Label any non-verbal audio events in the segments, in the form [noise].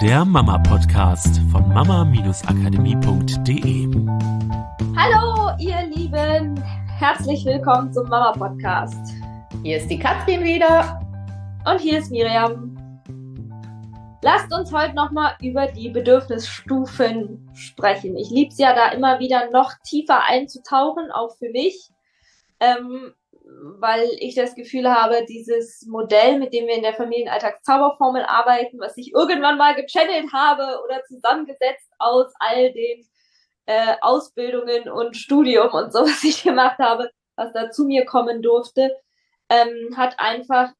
der Mama-Podcast von mama-akademie.de. Hallo, ihr Lieben, herzlich willkommen zum Mama-Podcast. Hier ist die Katrin wieder. Und hier ist Miriam. Lasst uns heute nochmal über die Bedürfnisstufen sprechen. Ich liebe es ja da immer wieder noch tiefer einzutauchen, auch für mich. Ähm, weil ich das Gefühl habe, dieses Modell, mit dem wir in der Familienalltagszauberformel arbeiten, was ich irgendwann mal gechannelt habe oder zusammengesetzt aus all den äh, Ausbildungen und Studium und so, [laughs] was ich gemacht habe, was da zu mir kommen durfte, ähm, hat einfach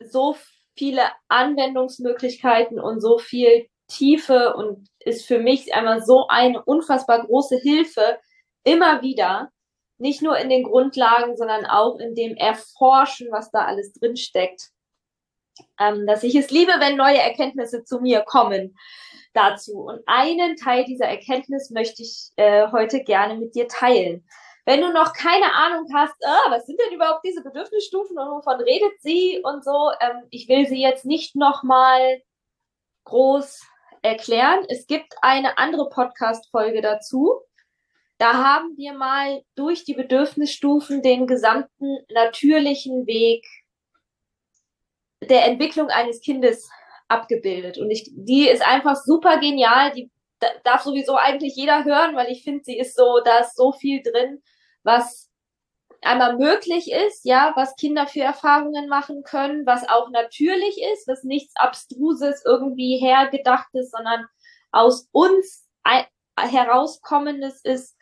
so viele Anwendungsmöglichkeiten und so viel Tiefe und ist für mich einmal so eine unfassbar große Hilfe immer wieder, nicht nur in den Grundlagen, sondern auch in dem Erforschen, was da alles drin steckt. Ähm, dass ich es liebe, wenn neue Erkenntnisse zu mir kommen dazu. Und einen Teil dieser Erkenntnis möchte ich äh, heute gerne mit dir teilen. Wenn du noch keine Ahnung hast, ah, was sind denn überhaupt diese Bedürfnisstufen und wovon redet sie und so, ähm, ich will sie jetzt nicht nochmal groß erklären. Es gibt eine andere Podcast-Folge dazu. Da haben wir mal durch die Bedürfnisstufen den gesamten natürlichen Weg der Entwicklung eines Kindes abgebildet. Und ich, die ist einfach super genial. Die darf sowieso eigentlich jeder hören, weil ich finde, sie ist so, da ist so viel drin, was einmal möglich ist, ja, was Kinder für Erfahrungen machen können, was auch natürlich ist, was nichts Abstruses irgendwie hergedachtes, sondern aus uns herauskommendes ist,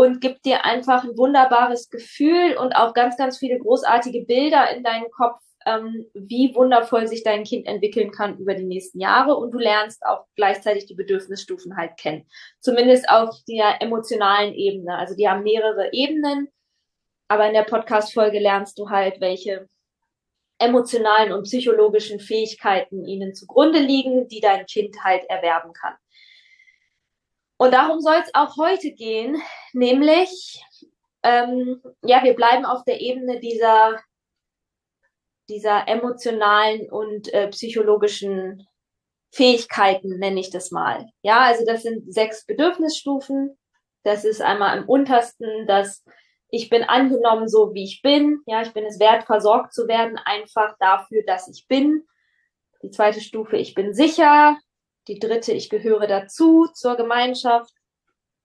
und gibt dir einfach ein wunderbares Gefühl und auch ganz, ganz viele großartige Bilder in deinen Kopf, ähm, wie wundervoll sich dein Kind entwickeln kann über die nächsten Jahre und du lernst auch gleichzeitig die Bedürfnisstufen halt kennen. Zumindest auf der emotionalen Ebene. Also die haben mehrere Ebenen, aber in der Podcast-Folge lernst du halt, welche emotionalen und psychologischen Fähigkeiten ihnen zugrunde liegen, die dein Kind halt erwerben kann. Und darum soll es auch heute gehen, nämlich, ähm, ja, wir bleiben auf der Ebene dieser, dieser emotionalen und äh, psychologischen Fähigkeiten, nenne ich das mal. Ja, also das sind sechs Bedürfnisstufen. Das ist einmal im untersten, dass ich bin angenommen so, wie ich bin. Ja, ich bin es wert, versorgt zu werden, einfach dafür, dass ich bin. Die zweite Stufe, ich bin sicher. Die dritte, ich gehöre dazu zur Gemeinschaft.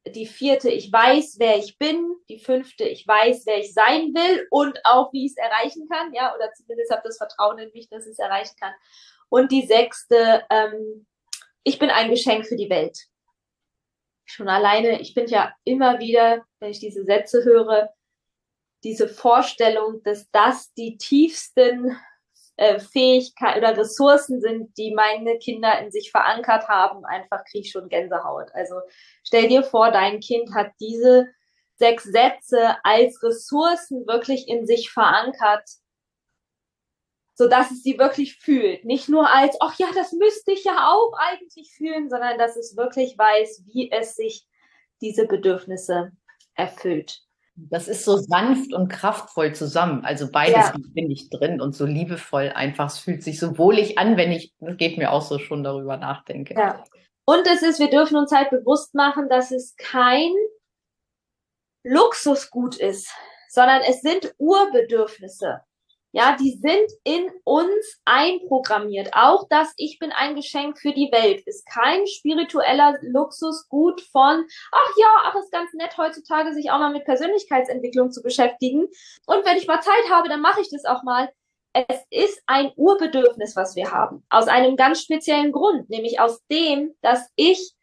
Die vierte, ich weiß, wer ich bin. Die fünfte, ich weiß, wer ich sein will und auch, wie ich es erreichen kann. Ja, oder zumindest habe das Vertrauen in mich, dass ich es erreichen kann. Und die sechste, ähm, ich bin ein Geschenk für die Welt. Schon alleine, ich bin ja immer wieder, wenn ich diese Sätze höre, diese Vorstellung, dass das die tiefsten äh, Fähigkeiten oder Ressourcen sind, die meine Kinder in sich verankert haben, einfach kriege ich schon Gänsehaut. Also stell dir vor, dein Kind hat diese sechs Sätze als Ressourcen wirklich in sich verankert, so dass es sie wirklich fühlt. Nicht nur als, ach ja, das müsste ich ja auch eigentlich fühlen, sondern dass es wirklich weiß, wie es sich diese Bedürfnisse erfüllt. Das ist so sanft und kraftvoll zusammen. Also beides ja. finde ich drin und so liebevoll einfach. Es fühlt sich so wohlig an, wenn ich, geht mir auch so schon darüber nachdenke. Ja. Und es ist, wir dürfen uns halt bewusst machen, dass es kein Luxusgut ist, sondern es sind Urbedürfnisse. Ja, die sind in uns einprogrammiert. Auch das Ich bin ein Geschenk für die Welt ist kein spiritueller Luxusgut von, ach ja, ach, ist ganz nett heutzutage, sich auch mal mit Persönlichkeitsentwicklung zu beschäftigen. Und wenn ich mal Zeit habe, dann mache ich das auch mal. Es ist ein Urbedürfnis, was wir haben. Aus einem ganz speziellen Grund, nämlich aus dem, dass ich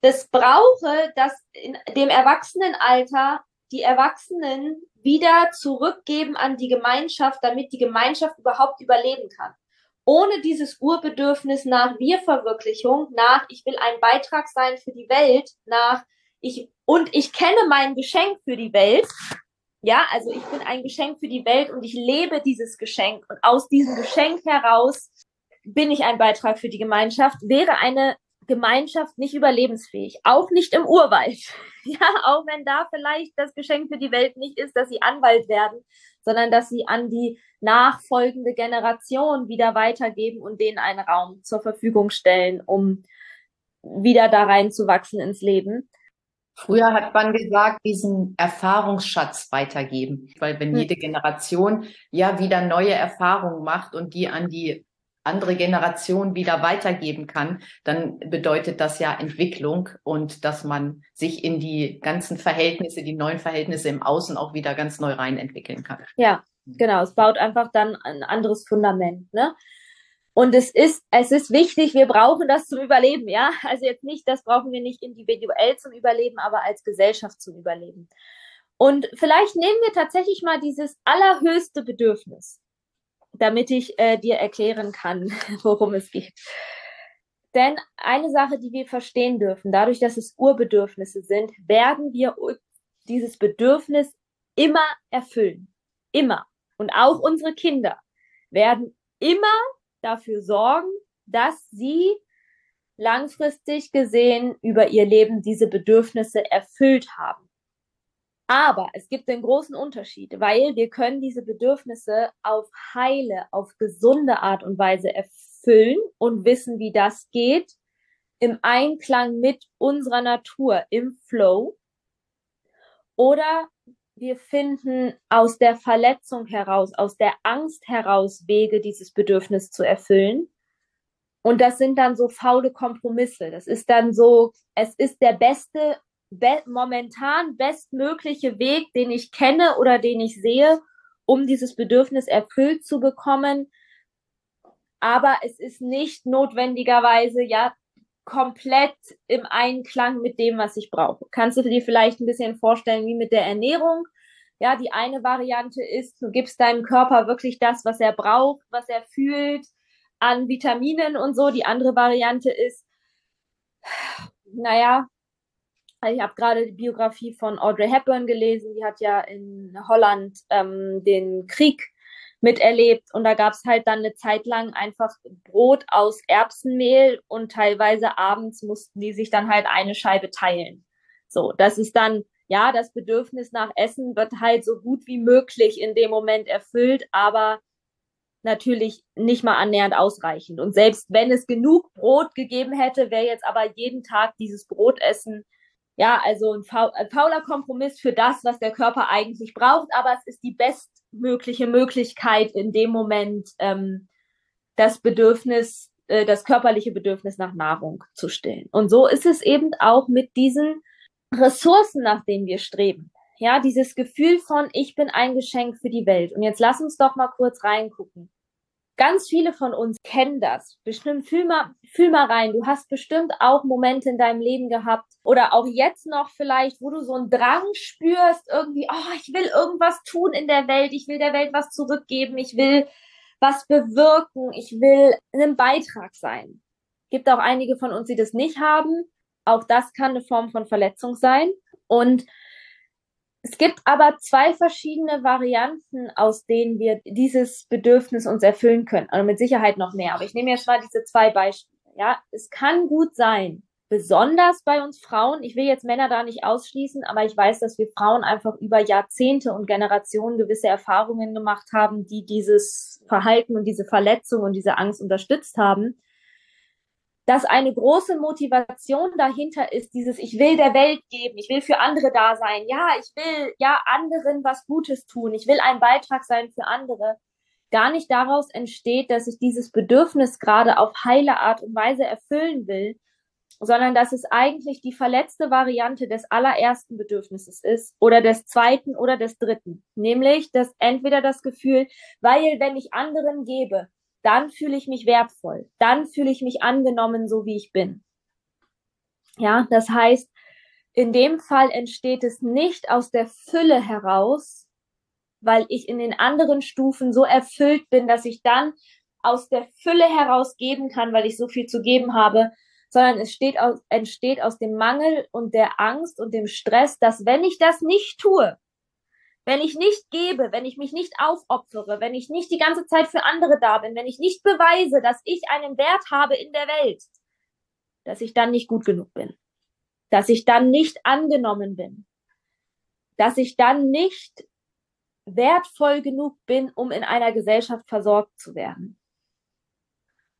das brauche, dass in dem Erwachsenenalter die Erwachsenen wieder zurückgeben an die Gemeinschaft, damit die Gemeinschaft überhaupt überleben kann. Ohne dieses Urbedürfnis nach Wir-Verwirklichung, nach ich will ein Beitrag sein für die Welt, nach ich und ich kenne mein Geschenk für die Welt. Ja, also ich bin ein Geschenk für die Welt und ich lebe dieses Geschenk und aus diesem Geschenk heraus bin ich ein Beitrag für die Gemeinschaft, wäre eine Gemeinschaft nicht überlebensfähig, auch nicht im Urwald. [laughs] Ja, auch wenn da vielleicht das Geschenk für die Welt nicht ist, dass sie Anwalt werden, sondern dass sie an die nachfolgende Generation wieder weitergeben und denen einen Raum zur Verfügung stellen, um wieder da reinzuwachsen ins Leben. Früher hat man gesagt, diesen Erfahrungsschatz weitergeben, weil wenn hm. jede Generation ja wieder neue Erfahrungen macht und die an die andere Generation wieder weitergeben kann, dann bedeutet das ja Entwicklung und dass man sich in die ganzen Verhältnisse, die neuen Verhältnisse im Außen auch wieder ganz neu rein entwickeln kann. Ja, genau. Es baut einfach dann ein anderes Fundament. Ne? Und es ist, es ist wichtig, wir brauchen das zum Überleben, ja. Also jetzt nicht, das brauchen wir nicht individuell zum Überleben, aber als Gesellschaft zum Überleben. Und vielleicht nehmen wir tatsächlich mal dieses allerhöchste Bedürfnis, damit ich äh, dir erklären kann, [laughs] worum es geht. Denn eine Sache, die wir verstehen dürfen, dadurch, dass es Urbedürfnisse sind, werden wir dieses Bedürfnis immer erfüllen. Immer. Und auch unsere Kinder werden immer dafür sorgen, dass sie langfristig gesehen über ihr Leben diese Bedürfnisse erfüllt haben. Aber es gibt einen großen Unterschied, weil wir können diese Bedürfnisse auf heile, auf gesunde Art und Weise erfüllen und wissen, wie das geht, im Einklang mit unserer Natur, im Flow. Oder wir finden aus der Verletzung heraus, aus der Angst heraus Wege, dieses Bedürfnis zu erfüllen. Und das sind dann so faule Kompromisse. Das ist dann so, es ist der beste, be momentan bestmögliche Weg, den ich kenne oder den ich sehe, um dieses Bedürfnis erfüllt zu bekommen. Aber es ist nicht notwendigerweise, ja, komplett im Einklang mit dem, was ich brauche. Kannst du dir vielleicht ein bisschen vorstellen, wie mit der Ernährung? Ja, die eine Variante ist, du gibst deinem Körper wirklich das, was er braucht, was er fühlt, an Vitaminen und so. Die andere Variante ist, naja, ich habe gerade die Biografie von Audrey Hepburn gelesen. Die hat ja in Holland ähm, den Krieg miterlebt und da gab es halt dann eine Zeit lang einfach Brot aus Erbsenmehl und teilweise abends mussten die sich dann halt eine Scheibe teilen. So, das ist dann, ja, das Bedürfnis nach Essen wird halt so gut wie möglich in dem Moment erfüllt, aber natürlich nicht mal annähernd ausreichend. Und selbst wenn es genug Brot gegeben hätte, wäre jetzt aber jeden Tag dieses Brotessen ja, also ein, fauler Kompromiss für das, was der Körper eigentlich braucht, aber es ist die bestmögliche Möglichkeit in dem Moment, ähm, das Bedürfnis, äh, das körperliche Bedürfnis nach Nahrung zu stillen. Und so ist es eben auch mit diesen Ressourcen, nach denen wir streben. Ja, dieses Gefühl von, ich bin ein Geschenk für die Welt. Und jetzt lass uns doch mal kurz reingucken. Ganz viele von uns kennen das. Bestimmt, fühl mal, fühl mal rein. Du hast bestimmt auch Momente in deinem Leben gehabt oder auch jetzt noch vielleicht, wo du so einen Drang spürst, irgendwie, oh, ich will irgendwas tun in der Welt. Ich will der Welt was zurückgeben. Ich will was bewirken. Ich will ein Beitrag sein. Gibt auch einige von uns, die das nicht haben. Auch das kann eine Form von Verletzung sein. Und es gibt aber zwei verschiedene Varianten, aus denen wir dieses Bedürfnis uns erfüllen können. Also mit Sicherheit noch mehr. Aber ich nehme jetzt mal diese zwei Beispiele. Ja, es kann gut sein, besonders bei uns Frauen. Ich will jetzt Männer da nicht ausschließen, aber ich weiß, dass wir Frauen einfach über Jahrzehnte und Generationen gewisse Erfahrungen gemacht haben, die dieses Verhalten und diese Verletzung und diese Angst unterstützt haben dass eine große Motivation dahinter ist, dieses Ich will der Welt geben, ich will für andere da sein, ja, ich will ja anderen was Gutes tun, ich will ein Beitrag sein für andere, gar nicht daraus entsteht, dass ich dieses Bedürfnis gerade auf heile Art und Weise erfüllen will, sondern dass es eigentlich die verletzte Variante des allerersten Bedürfnisses ist oder des zweiten oder des dritten, nämlich dass entweder das Gefühl, weil wenn ich anderen gebe, dann fühle ich mich wertvoll, dann fühle ich mich angenommen, so wie ich bin. Ja, das heißt, in dem Fall entsteht es nicht aus der Fülle heraus, weil ich in den anderen Stufen so erfüllt bin, dass ich dann aus der Fülle heraus geben kann, weil ich so viel zu geben habe, sondern es aus, entsteht aus dem Mangel und der Angst und dem Stress, dass wenn ich das nicht tue, wenn ich nicht gebe, wenn ich mich nicht aufopfere, wenn ich nicht die ganze Zeit für andere da bin, wenn ich nicht beweise, dass ich einen Wert habe in der Welt, dass ich dann nicht gut genug bin, dass ich dann nicht angenommen bin, dass ich dann nicht wertvoll genug bin, um in einer Gesellschaft versorgt zu werden.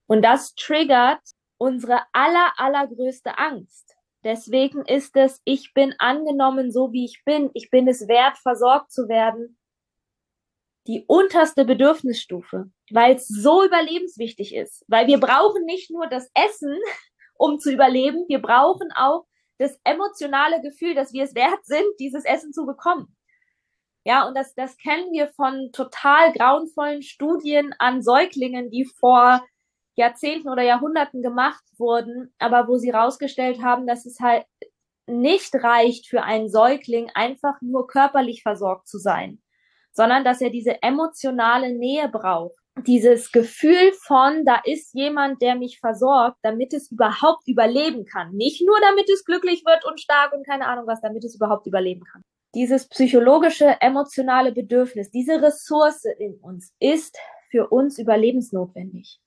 Und das triggert unsere aller, allergrößte Angst. Deswegen ist es, ich bin angenommen, so wie ich bin. Ich bin es wert, versorgt zu werden. Die unterste Bedürfnisstufe, weil es so überlebenswichtig ist. Weil wir brauchen nicht nur das Essen, [laughs] um zu überleben. Wir brauchen auch das emotionale Gefühl, dass wir es wert sind, dieses Essen zu bekommen. Ja, und das, das kennen wir von total grauenvollen Studien an Säuglingen, die vor Jahrzehnten oder Jahrhunderten gemacht wurden, aber wo sie herausgestellt haben, dass es halt nicht reicht für einen Säugling, einfach nur körperlich versorgt zu sein, sondern dass er diese emotionale Nähe braucht. Dieses Gefühl von, da ist jemand, der mich versorgt, damit es überhaupt überleben kann. Nicht nur, damit es glücklich wird und stark und keine Ahnung was, damit es überhaupt überleben kann. Dieses psychologische, emotionale Bedürfnis, diese Ressource in uns ist für uns überlebensnotwendig.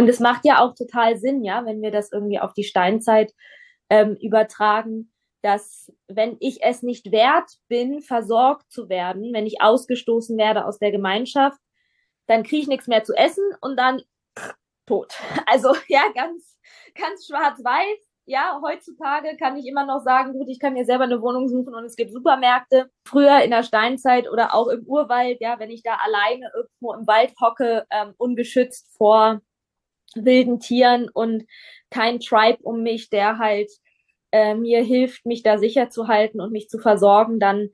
Und es macht ja auch total Sinn, ja, wenn wir das irgendwie auf die Steinzeit ähm, übertragen, dass wenn ich es nicht wert bin, versorgt zu werden, wenn ich ausgestoßen werde aus der Gemeinschaft, dann kriege ich nichts mehr zu essen und dann [tsk] tot. [laughs] Also ja, ganz, ganz schwarz-weiß. Ja, heutzutage kann ich immer noch sagen, gut, ich kann mir selber eine Wohnung suchen und es gibt Supermärkte. Früher in der Steinzeit oder auch im Urwald, ja, wenn ich da alleine irgendwo im Wald hocke, ähm, ungeschützt vor wilden Tieren und kein Tribe um mich, der halt äh, mir hilft, mich da sicher zu halten und mich zu versorgen, dann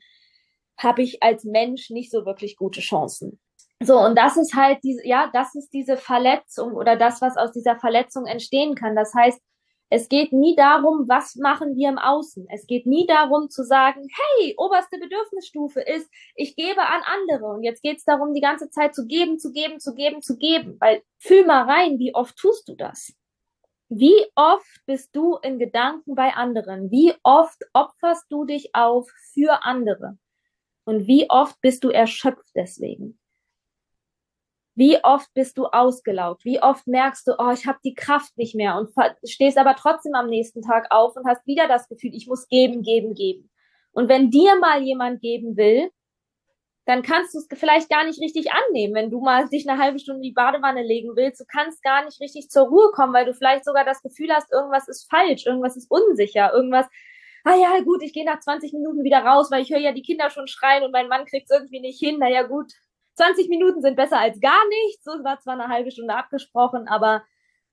habe ich als Mensch nicht so wirklich gute Chancen. So, und das ist halt diese, ja, das ist diese Verletzung oder das, was aus dieser Verletzung entstehen kann. Das heißt, es geht nie darum, was machen wir im Außen. Es geht nie darum zu sagen, hey, oberste Bedürfnisstufe ist, ich gebe an andere. Und jetzt geht es darum, die ganze Zeit zu geben, zu geben, zu geben, zu geben. Weil fühl mal rein, wie oft tust du das? Wie oft bist du in Gedanken bei anderen? Wie oft opferst du dich auf für andere? Und wie oft bist du erschöpft deswegen? Wie oft bist du ausgelaugt? Wie oft merkst du, oh, ich habe die Kraft nicht mehr und stehst aber trotzdem am nächsten Tag auf und hast wieder das Gefühl, ich muss geben, geben, geben. Und wenn dir mal jemand geben will, dann kannst du es vielleicht gar nicht richtig annehmen, wenn du mal dich eine halbe Stunde in die Badewanne legen willst. Du kannst gar nicht richtig zur Ruhe kommen, weil du vielleicht sogar das Gefühl hast, irgendwas ist falsch, irgendwas ist unsicher, irgendwas, ah ja, gut, ich gehe nach 20 Minuten wieder raus, weil ich höre ja die Kinder schon schreien und mein Mann kriegt es irgendwie nicht hin. Na ja, gut, 20 Minuten sind besser als gar nichts. So war zwar eine halbe Stunde abgesprochen, aber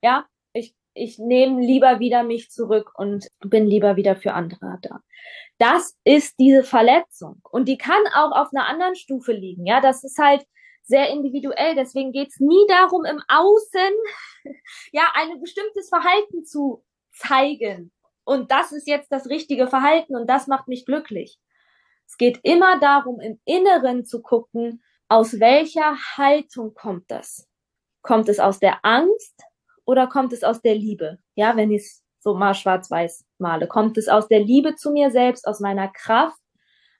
ja, ich, ich nehme lieber wieder mich zurück und bin lieber wieder für andere da. Das ist diese Verletzung. Und die kann auch auf einer anderen Stufe liegen. Ja, das ist halt sehr individuell. Deswegen geht's nie darum, im Außen [laughs] ja ein bestimmtes Verhalten zu zeigen. Und das ist jetzt das richtige Verhalten und das macht mich glücklich. Es geht immer darum, im Inneren zu gucken, aus welcher Haltung kommt das? Kommt es aus der Angst oder kommt es aus der Liebe? Ja, wenn ich es so mal schwarz-weiß male. Kommt es aus der Liebe zu mir selbst, aus meiner Kraft,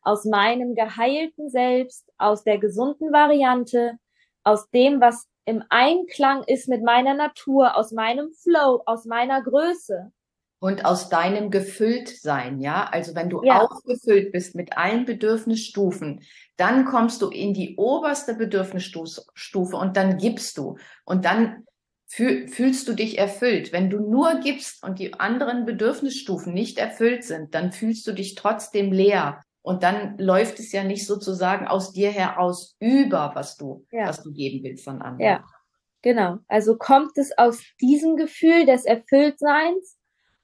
aus meinem geheilten Selbst, aus der gesunden Variante, aus dem, was im Einklang ist mit meiner Natur, aus meinem Flow, aus meiner Größe, und aus deinem Gefülltsein, ja. Also wenn du ja. aufgefüllt bist mit allen Bedürfnisstufen, dann kommst du in die oberste Bedürfnisstufe und dann gibst du und dann fühl, fühlst du dich erfüllt. Wenn du nur gibst und die anderen Bedürfnisstufen nicht erfüllt sind, dann fühlst du dich trotzdem leer. Und dann läuft es ja nicht sozusagen aus dir heraus über, was du, ja. was du geben willst von anderen. Ja, genau. Also kommt es aus diesem Gefühl des Erfülltseins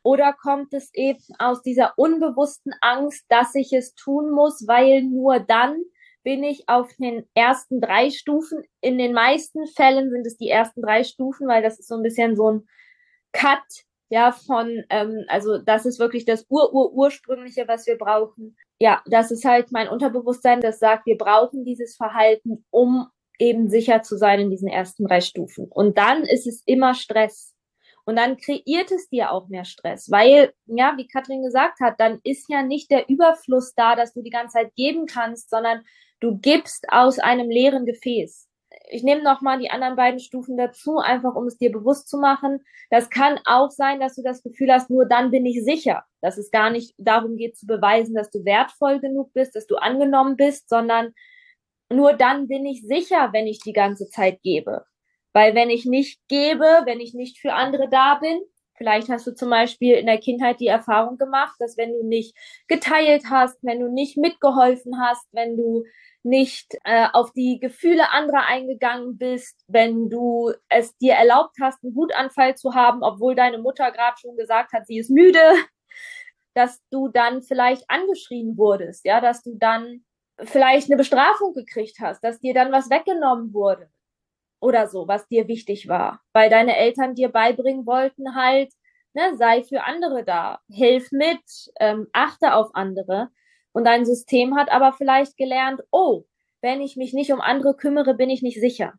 oder kommt es eben aus dieser unbewussten Angst, dass ich es tun muss, weil nur dann bin ich auf den ersten drei Stufen. In den meisten Fällen sind es die ersten drei Stufen, weil das ist so ein bisschen so ein Cut, ja, von, ähm, also das ist wirklich das Ur-Ur-Ursprüngliche, was wir brauchen. Ja, das ist halt mein Unterbewusstsein, das sagt, wir brauchen dieses Verhalten, um eben sicher zu sein in diesen ersten drei Stufen. Und dann ist es immer Stress. Und dann kreiert es dir auch mehr Stress, weil, ja, wie Katrin gesagt hat, dann ist ja nicht der Überfluss da, dass du die ganze Zeit geben kannst, sondern du gibst aus einem leeren Gefäß. Ich nehme nochmal die anderen beiden Stufen dazu, einfach um es dir bewusst zu machen. Das kann auch sein, dass du das Gefühl hast, nur dann bin ich sicher. Dass es gar nicht darum geht zu beweisen, dass du wertvoll genug bist, dass du angenommen bist, sondern nur dann bin ich sicher, wenn ich die ganze Zeit gebe. Weil wenn ich nicht gebe, wenn ich nicht für andere da bin, vielleicht hast du zum Beispiel in der Kindheit die Erfahrung gemacht, dass wenn du nicht geteilt hast, wenn du nicht mitgeholfen hast, wenn du nicht äh, auf die Gefühle anderer eingegangen bist, wenn du es dir erlaubt hast, einen Wutanfall zu haben, obwohl deine Mutter gerade schon gesagt hat, sie ist müde, [laughs] dass du dann vielleicht angeschrien wurdest, ja, dass du dann vielleicht eine Bestrafung gekriegt hast, dass dir dann was weggenommen wurde oder so, was dir wichtig war, weil deine Eltern dir beibringen wollten halt, ne, sei für andere da, hilf mit, ähm, achte auf andere. Und dein System hat aber vielleicht gelernt, oh, wenn ich mich nicht um andere kümmere, bin ich nicht sicher.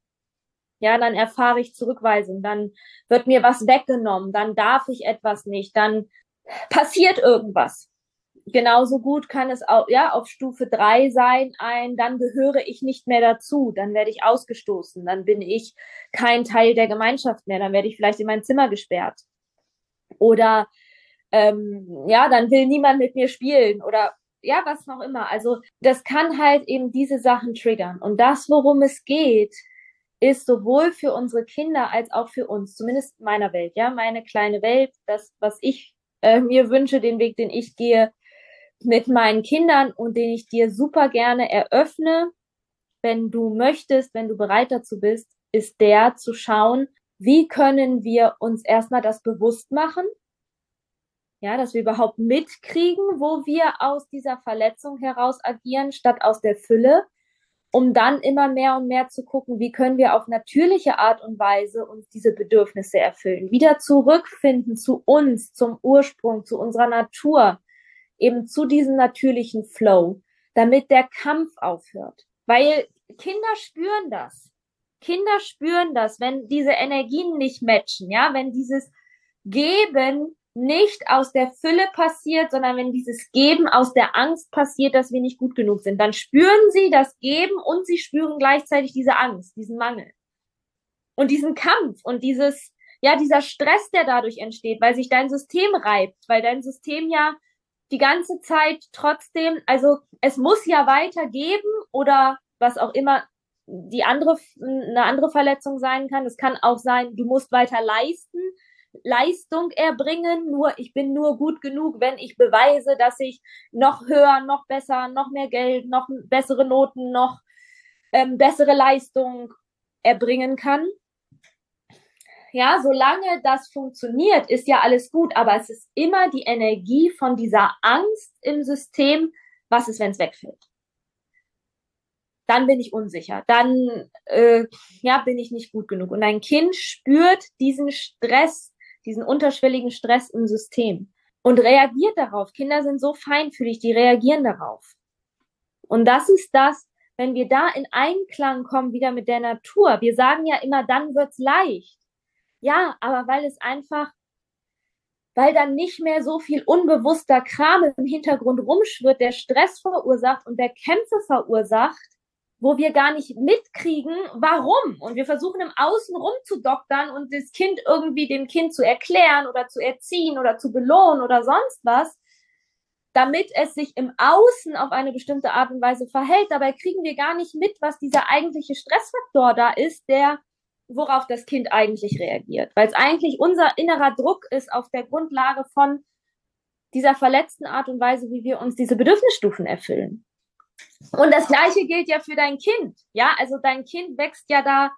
Ja, dann erfahre ich Zurückweisung, dann wird mir was weggenommen, dann darf ich etwas nicht, dann passiert irgendwas. Genauso gut kann es auch, ja, auf Stufe drei sein, ein, dann gehöre ich nicht mehr dazu, dann werde ich ausgestoßen, dann bin ich kein Teil der Gemeinschaft mehr, dann werde ich vielleicht in mein Zimmer gesperrt. Oder ähm, ja, dann will niemand mit mir spielen oder ja, was auch immer. Also das kann halt eben diese Sachen triggern. Und das, worum es geht, ist sowohl für unsere Kinder als auch für uns, zumindest in meiner Welt, ja, meine kleine Welt, das, was ich äh, mir wünsche, den Weg, den ich gehe mit meinen Kindern und den ich dir super gerne eröffne, wenn du möchtest, wenn du bereit dazu bist, ist der zu schauen, wie können wir uns erstmal das bewusst machen, ja, dass wir überhaupt mitkriegen, wo wir aus dieser Verletzung heraus agieren, statt aus der Fülle, um dann immer mehr und mehr zu gucken, wie können wir auf natürliche Art und Weise uns diese Bedürfnisse erfüllen, wieder zurückfinden zu uns, zum Ursprung, zu unserer Natur, eben zu diesem natürlichen Flow, damit der Kampf aufhört. Weil Kinder spüren das. Kinder spüren das, wenn diese Energien nicht matchen, ja, wenn dieses Geben nicht aus der Fülle passiert, sondern wenn dieses Geben aus der Angst passiert, dass wir nicht gut genug sind, dann spüren sie das Geben und sie spüren gleichzeitig diese Angst, diesen Mangel und diesen Kampf und dieses, ja, dieser Stress, der dadurch entsteht, weil sich dein System reibt, weil dein System ja die ganze Zeit trotzdem, also es muss ja weitergeben oder was auch immer die andere, eine andere Verletzung sein kann. Es kann auch sein, du musst weiter leisten, Leistung erbringen, nur ich bin nur gut genug, wenn ich beweise, dass ich noch höher, noch besser, noch mehr Geld, noch bessere Noten, noch ähm, bessere Leistung erbringen kann. Ja, solange das funktioniert, ist ja alles gut, aber es ist immer die Energie von dieser Angst im System, was ist, wenn es wegfällt. Dann bin ich unsicher, dann äh, ja, bin ich nicht gut genug. Und ein Kind spürt diesen Stress diesen unterschwelligen Stress im System und reagiert darauf. Kinder sind so feinfühlig, die reagieren darauf. Und das ist das, wenn wir da in Einklang kommen wieder mit der Natur. Wir sagen ja immer, dann wird's leicht. Ja, aber weil es einfach, weil dann nicht mehr so viel unbewusster Kram im Hintergrund rumschwirrt, der Stress verursacht und der Kämpfe verursacht, wo wir gar nicht mitkriegen, warum. Und wir versuchen im Außen rumzudoktern und das Kind irgendwie dem Kind zu erklären oder zu erziehen oder zu belohnen oder sonst was, damit es sich im Außen auf eine bestimmte Art und Weise verhält. Dabei kriegen wir gar nicht mit, was dieser eigentliche Stressfaktor da ist, der worauf das Kind eigentlich reagiert. Weil es eigentlich unser innerer Druck ist auf der Grundlage von dieser verletzten Art und Weise, wie wir uns diese Bedürfnisstufen erfüllen. Und das Gleiche gilt ja für dein Kind. Ja, also dein Kind wächst ja da,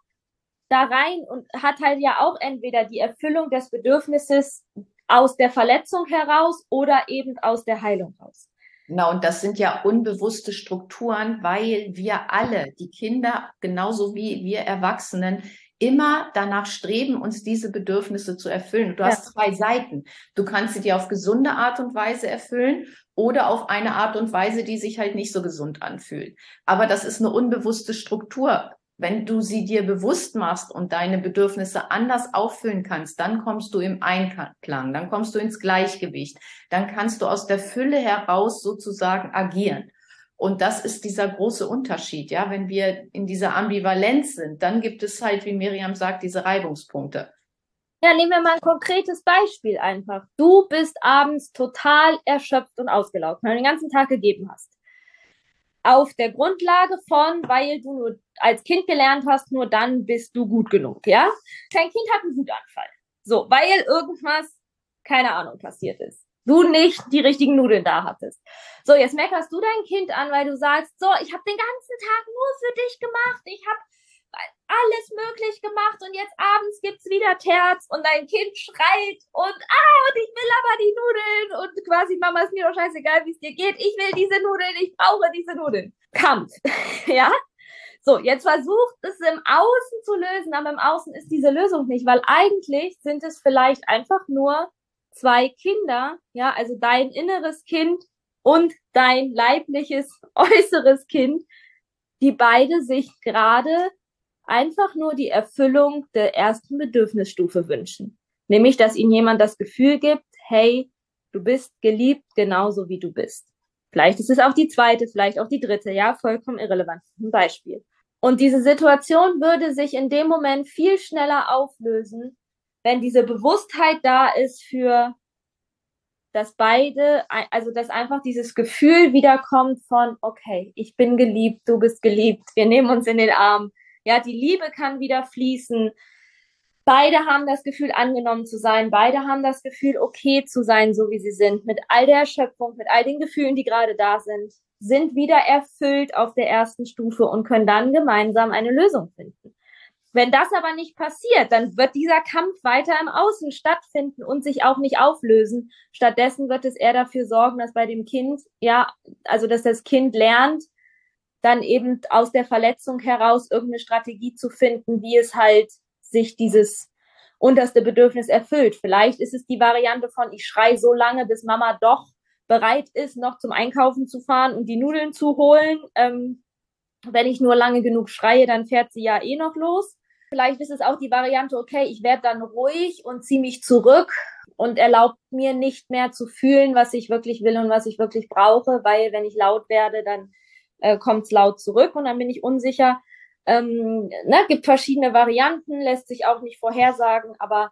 da rein und hat halt ja auch entweder die Erfüllung des Bedürfnisses aus der Verletzung heraus oder eben aus der Heilung raus. Genau, und das sind ja unbewusste Strukturen, weil wir alle, die Kinder genauso wie wir Erwachsenen, immer danach streben, uns diese Bedürfnisse zu erfüllen. Du ja. hast zwei Seiten. Du kannst sie dir auf gesunde Art und Weise erfüllen oder auf eine Art und Weise, die sich halt nicht so gesund anfühlt. Aber das ist eine unbewusste Struktur. Wenn du sie dir bewusst machst und deine Bedürfnisse anders auffüllen kannst, dann kommst du im Einklang, dann kommst du ins Gleichgewicht, dann kannst du aus der Fülle heraus sozusagen agieren. Und das ist dieser große Unterschied, ja. Wenn wir in dieser Ambivalenz sind, dann gibt es halt, wie Miriam sagt, diese Reibungspunkte. Ja, nehmen wir mal ein konkretes Beispiel einfach. Du bist abends total erschöpft und ausgelaugt, weil du den ganzen Tag gegeben hast. auf der Grundlage von, weil du nur als Kind gelernt hast, nur dann bist du gut genug, ja? Dein Kind hat einen Wutanfall. So, weil irgendwas, keine Ahnung, passiert ist. Du nicht die richtigen Nudeln da hattest. So, jetzt meckerst du dein Kind an, weil du sagst, so, ich habe den ganzen Tag nur für dich gemacht. Ich habe alles möglich gemacht und jetzt abends gibt's wieder Terz und dein Kind schreit und ah und ich will aber die Nudeln und quasi Mama ist mir doch scheißegal, wie es dir geht. Ich will diese Nudeln, ich brauche diese Nudeln. Kampf, [laughs] ja? So, jetzt versucht es im Außen zu lösen, aber im Außen ist diese Lösung nicht, weil eigentlich sind es vielleicht einfach nur zwei Kinder, ja, also dein inneres Kind und dein leibliches [laughs] äußeres Kind, die beide sich gerade einfach nur die Erfüllung der ersten Bedürfnisstufe wünschen. Nämlich, dass ihnen jemand das Gefühl gibt, hey, du bist geliebt genauso wie du bist. Vielleicht ist es auch die zweite, vielleicht auch die dritte, ja, vollkommen irrelevant. Ein Beispiel. Und diese Situation würde sich in dem Moment viel schneller auflösen, wenn diese Bewusstheit da ist für, dass beide, also dass einfach dieses Gefühl wiederkommt von, okay, ich bin geliebt, du bist geliebt, wir nehmen uns in den Arm, ja, die Liebe kann wieder fließen. Beide haben das Gefühl, angenommen zu sein. Beide haben das Gefühl, okay zu sein, so wie sie sind, mit all der Erschöpfung, mit all den Gefühlen, die gerade da sind, sind wieder erfüllt auf der ersten Stufe und können dann gemeinsam eine Lösung finden. Wenn das aber nicht passiert, dann wird dieser Kampf weiter im Außen stattfinden und sich auch nicht auflösen. Stattdessen wird es eher dafür sorgen, dass bei dem Kind, ja, also dass das Kind lernt, dann eben aus der Verletzung heraus irgendeine Strategie zu finden, wie es halt sich dieses unterste Bedürfnis erfüllt. Vielleicht ist es die Variante von, ich schrei so lange, bis Mama doch bereit ist, noch zum Einkaufen zu fahren und die Nudeln zu holen. Ähm, wenn ich nur lange genug schreie, dann fährt sie ja eh noch los. Vielleicht ist es auch die Variante, okay, ich werde dann ruhig und ziehe mich zurück und erlaubt mir nicht mehr zu fühlen, was ich wirklich will und was ich wirklich brauche, weil wenn ich laut werde, dann äh, kommt es laut zurück und dann bin ich unsicher. Ähm, ne, gibt verschiedene Varianten, lässt sich auch nicht vorhersagen, aber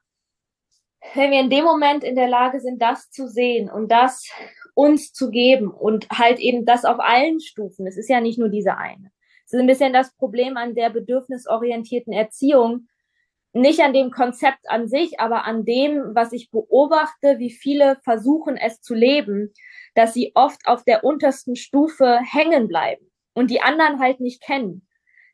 wenn wir in dem Moment in der Lage sind, das zu sehen und das uns zu geben und halt eben das auf allen Stufen, es ist ja nicht nur diese eine. Es ist ein bisschen das Problem an der bedürfnisorientierten Erziehung, nicht an dem Konzept an sich, aber an dem, was ich beobachte, wie viele versuchen es zu leben dass sie oft auf der untersten Stufe hängen bleiben und die anderen halt nicht kennen.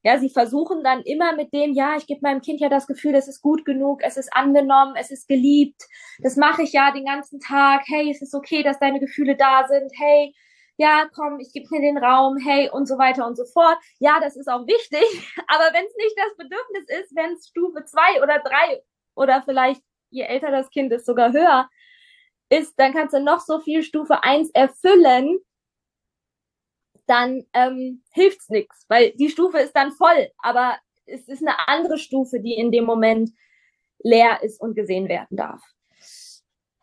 Ja, sie versuchen dann immer mit dem, ja, ich gebe meinem Kind ja das Gefühl, es ist gut genug, es ist angenommen, es ist geliebt. Das mache ich ja den ganzen Tag. Hey, es ist okay, dass deine Gefühle da sind. Hey, ja, komm, ich gebe mir den Raum, hey, und so weiter und so fort. Ja, das ist auch wichtig, [laughs] aber wenn es nicht das Bedürfnis ist, wenn es Stufe zwei oder drei oder vielleicht je älter das Kind ist, sogar höher, ist, dann kannst du noch so viel Stufe 1 erfüllen, dann ähm, hilft's nichts, weil die Stufe ist dann voll, aber es ist eine andere Stufe, die in dem Moment leer ist und gesehen werden darf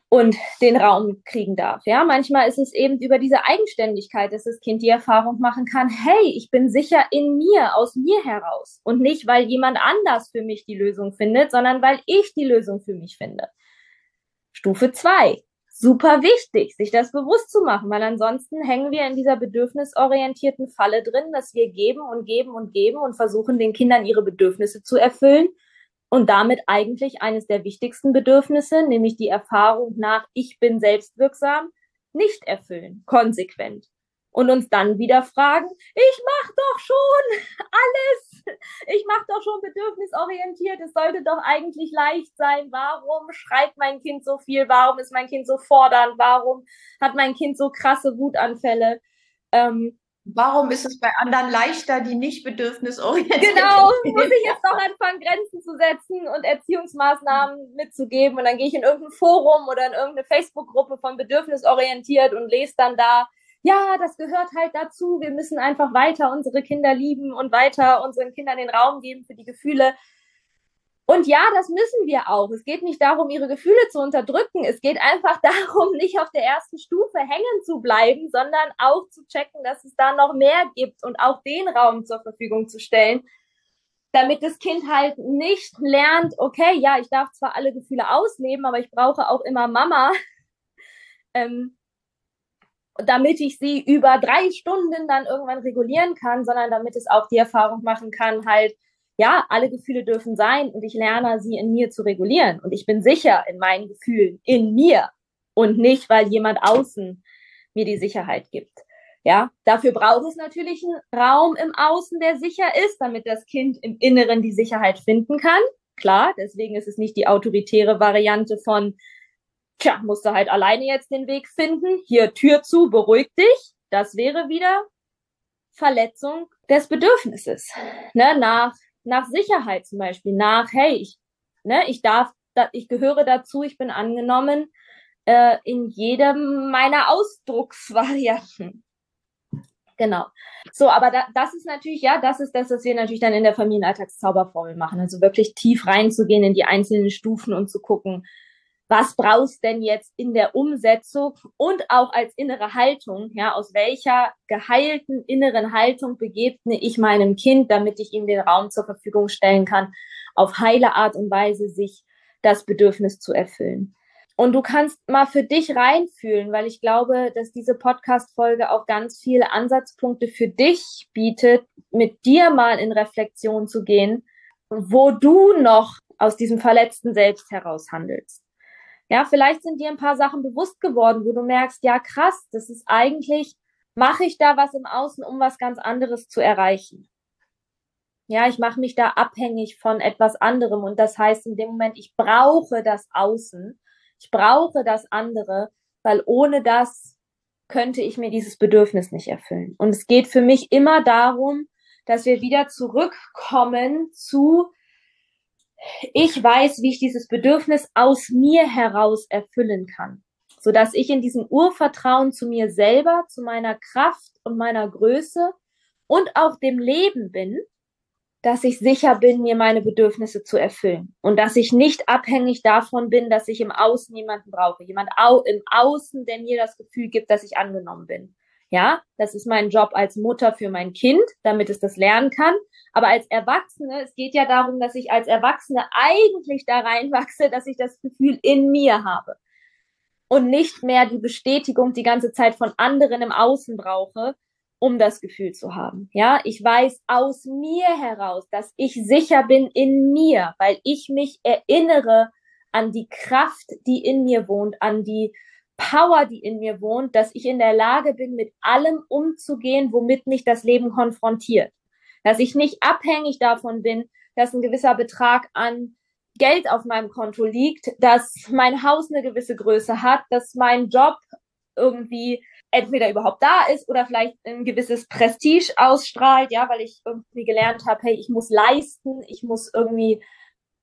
und den Raum kriegen darf. Ja, manchmal ist es eben über diese Eigenständigkeit, dass das Kind die Erfahrung machen kann, hey, ich bin sicher in mir, aus mir heraus und nicht, weil jemand anders für mich die Lösung findet, sondern weil ich die Lösung für mich finde. Stufe 2 super wichtig, sich das bewusst zu machen, weil ansonsten hängen wir in dieser bedürfnisorientierten Falle drin, dass wir geben und geben und geben und versuchen, den Kindern ihre Bedürfnisse zu erfüllen und damit eigentlich eines der wichtigsten Bedürfnisse, nämlich die Erfahrung nach, ich bin selbstwirksam, nicht erfüllen, konsequent und uns dann wieder fragen, ich mach doch schon alles, ich mach doch schon bedürfnisorientiert, es sollte doch eigentlich leicht sein. Warum schreit mein Kind so viel? Warum ist mein Kind so fordernd? Warum hat mein Kind so krasse Wutanfälle? Ähm, Warum ist es bei anderen leichter, die nicht bedürfnisorientiert sind? Genau, [laughs] muss ich jetzt doch anfangen, Grenzen zu setzen und Erziehungsmaßnahmen mitzugeben. Und dann gehe ich in irgendein Forum oder in irgendeine Facebook-Gruppe von bedürfnisorientiert und lese dann da, ja, das gehört halt dazu. Wir müssen einfach weiter unsere Kinder lieben und weiter unseren Kindern den Raum geben für die Gefühle. Und ja, das müssen wir auch. Es geht nicht darum, ihre Gefühle zu unterdrücken. Es geht einfach [laughs] darum, nicht auf der ersten Stufe hängen zu bleiben, sondern auch zu checken, dass es da noch mehr gibt und auch den Raum zur Verfügung zu stellen, damit das Kind halt nicht lernt, okay, ja, ich darf zwar alle Gefühle ausleben, aber ich brauche auch immer Mama. [laughs] Ähm, damit ich sie über drei Stunden dann irgendwann regulieren kann, sondern damit es auch die Erfahrung machen kann, halt, ja, alle Gefühle dürfen sein und ich lerne sie in mir zu regulieren und ich bin sicher in meinen Gefühlen, in mir und nicht, weil jemand außen mir die Sicherheit gibt. Ja, dafür braucht es natürlich einen Raum im Außen, der sicher ist, damit das Kind im Inneren die Sicherheit finden kann. Klar, deswegen ist es nicht die autoritäre Variante von, tja, musst du halt alleine jetzt den Weg finden. Hier Tür zu, beruhig dich. Das wäre wieder Verletzung des Bedürfnisses. Ne, nach, nach Sicherheit zum Beispiel, nach, hey, ich, ne, ich darf, ich gehöre dazu, ich bin angenommen äh, in jedem meiner Ausdrucksvarianten. Genau. So, aber da, das ist natürlich, ja, das ist das, was wir natürlich dann in der Familienalltagszauberformel machen. Also wirklich tief reinzugehen in die einzelnen Stufen und zu gucken, was brauchst denn jetzt in der Umsetzung und auch als innere Haltung, ja, aus welcher geheilten inneren Haltung begegne ich meinem Kind, damit ich ihm den Raum zur Verfügung stellen kann, auf heile Art und Weise sich das Bedürfnis zu erfüllen. Und du kannst mal für dich reinfühlen, weil ich glaube, dass diese Podcast-Folge auch ganz viele Ansatzpunkte für dich bietet, mit dir mal in Reflexion zu gehen, wo du noch aus diesem verletzten Selbst heraus handelst. Ja, vielleicht sind dir ein paar Sachen bewusst geworden, wo du merkst, ja krass, das ist eigentlich, mache ich da was im Außen, um was ganz anderes zu erreichen. Ja, ich mache mich da abhängig von etwas anderem und das heißt in dem Moment, ich brauche das Außen, ich brauche das andere, weil ohne das könnte ich mir dieses Bedürfnis nicht erfüllen. Und es geht für mich immer darum, dass wir wieder zurückkommen zu, ich weiß, wie ich dieses Bedürfnis aus mir heraus erfüllen kann, so dass ich in diesem Urvertrauen zu mir selber, zu meiner Kraft und meiner Größe und auch dem Leben bin dass ich sicher bin, mir meine Bedürfnisse zu erfüllen und dass ich nicht abhängig davon bin, dass ich im Außen jemanden brauche, jemand au im Außen, der mir das Gefühl gibt, dass ich angenommen bin. Ja, das ist mein Job als Mutter für mein Kind, damit es das lernen kann. Aber als Erwachsene, es geht ja darum, dass ich als Erwachsene eigentlich da reinwachse, dass ich das Gefühl in mir habe und nicht mehr die Bestätigung die ganze Zeit von anderen im Außen brauche, um das Gefühl zu haben. Ja, ich weiß aus mir heraus, dass ich sicher bin in mir, weil ich mich erinnere an die Kraft, die in mir wohnt, an die Power, die in mir wohnt, dass ich in der Lage bin, mit allem umzugehen, womit mich das Leben konfrontiert. Dass ich nicht abhängig davon bin, dass ein gewisser Betrag an Geld auf meinem Konto liegt, dass mein Haus eine gewisse Größe hat, dass mein Job irgendwie entweder überhaupt da ist oder vielleicht ein gewisses Prestige ausstrahlt, ja, weil ich irgendwie gelernt habe, hey, ich muss leisten, ich muss irgendwie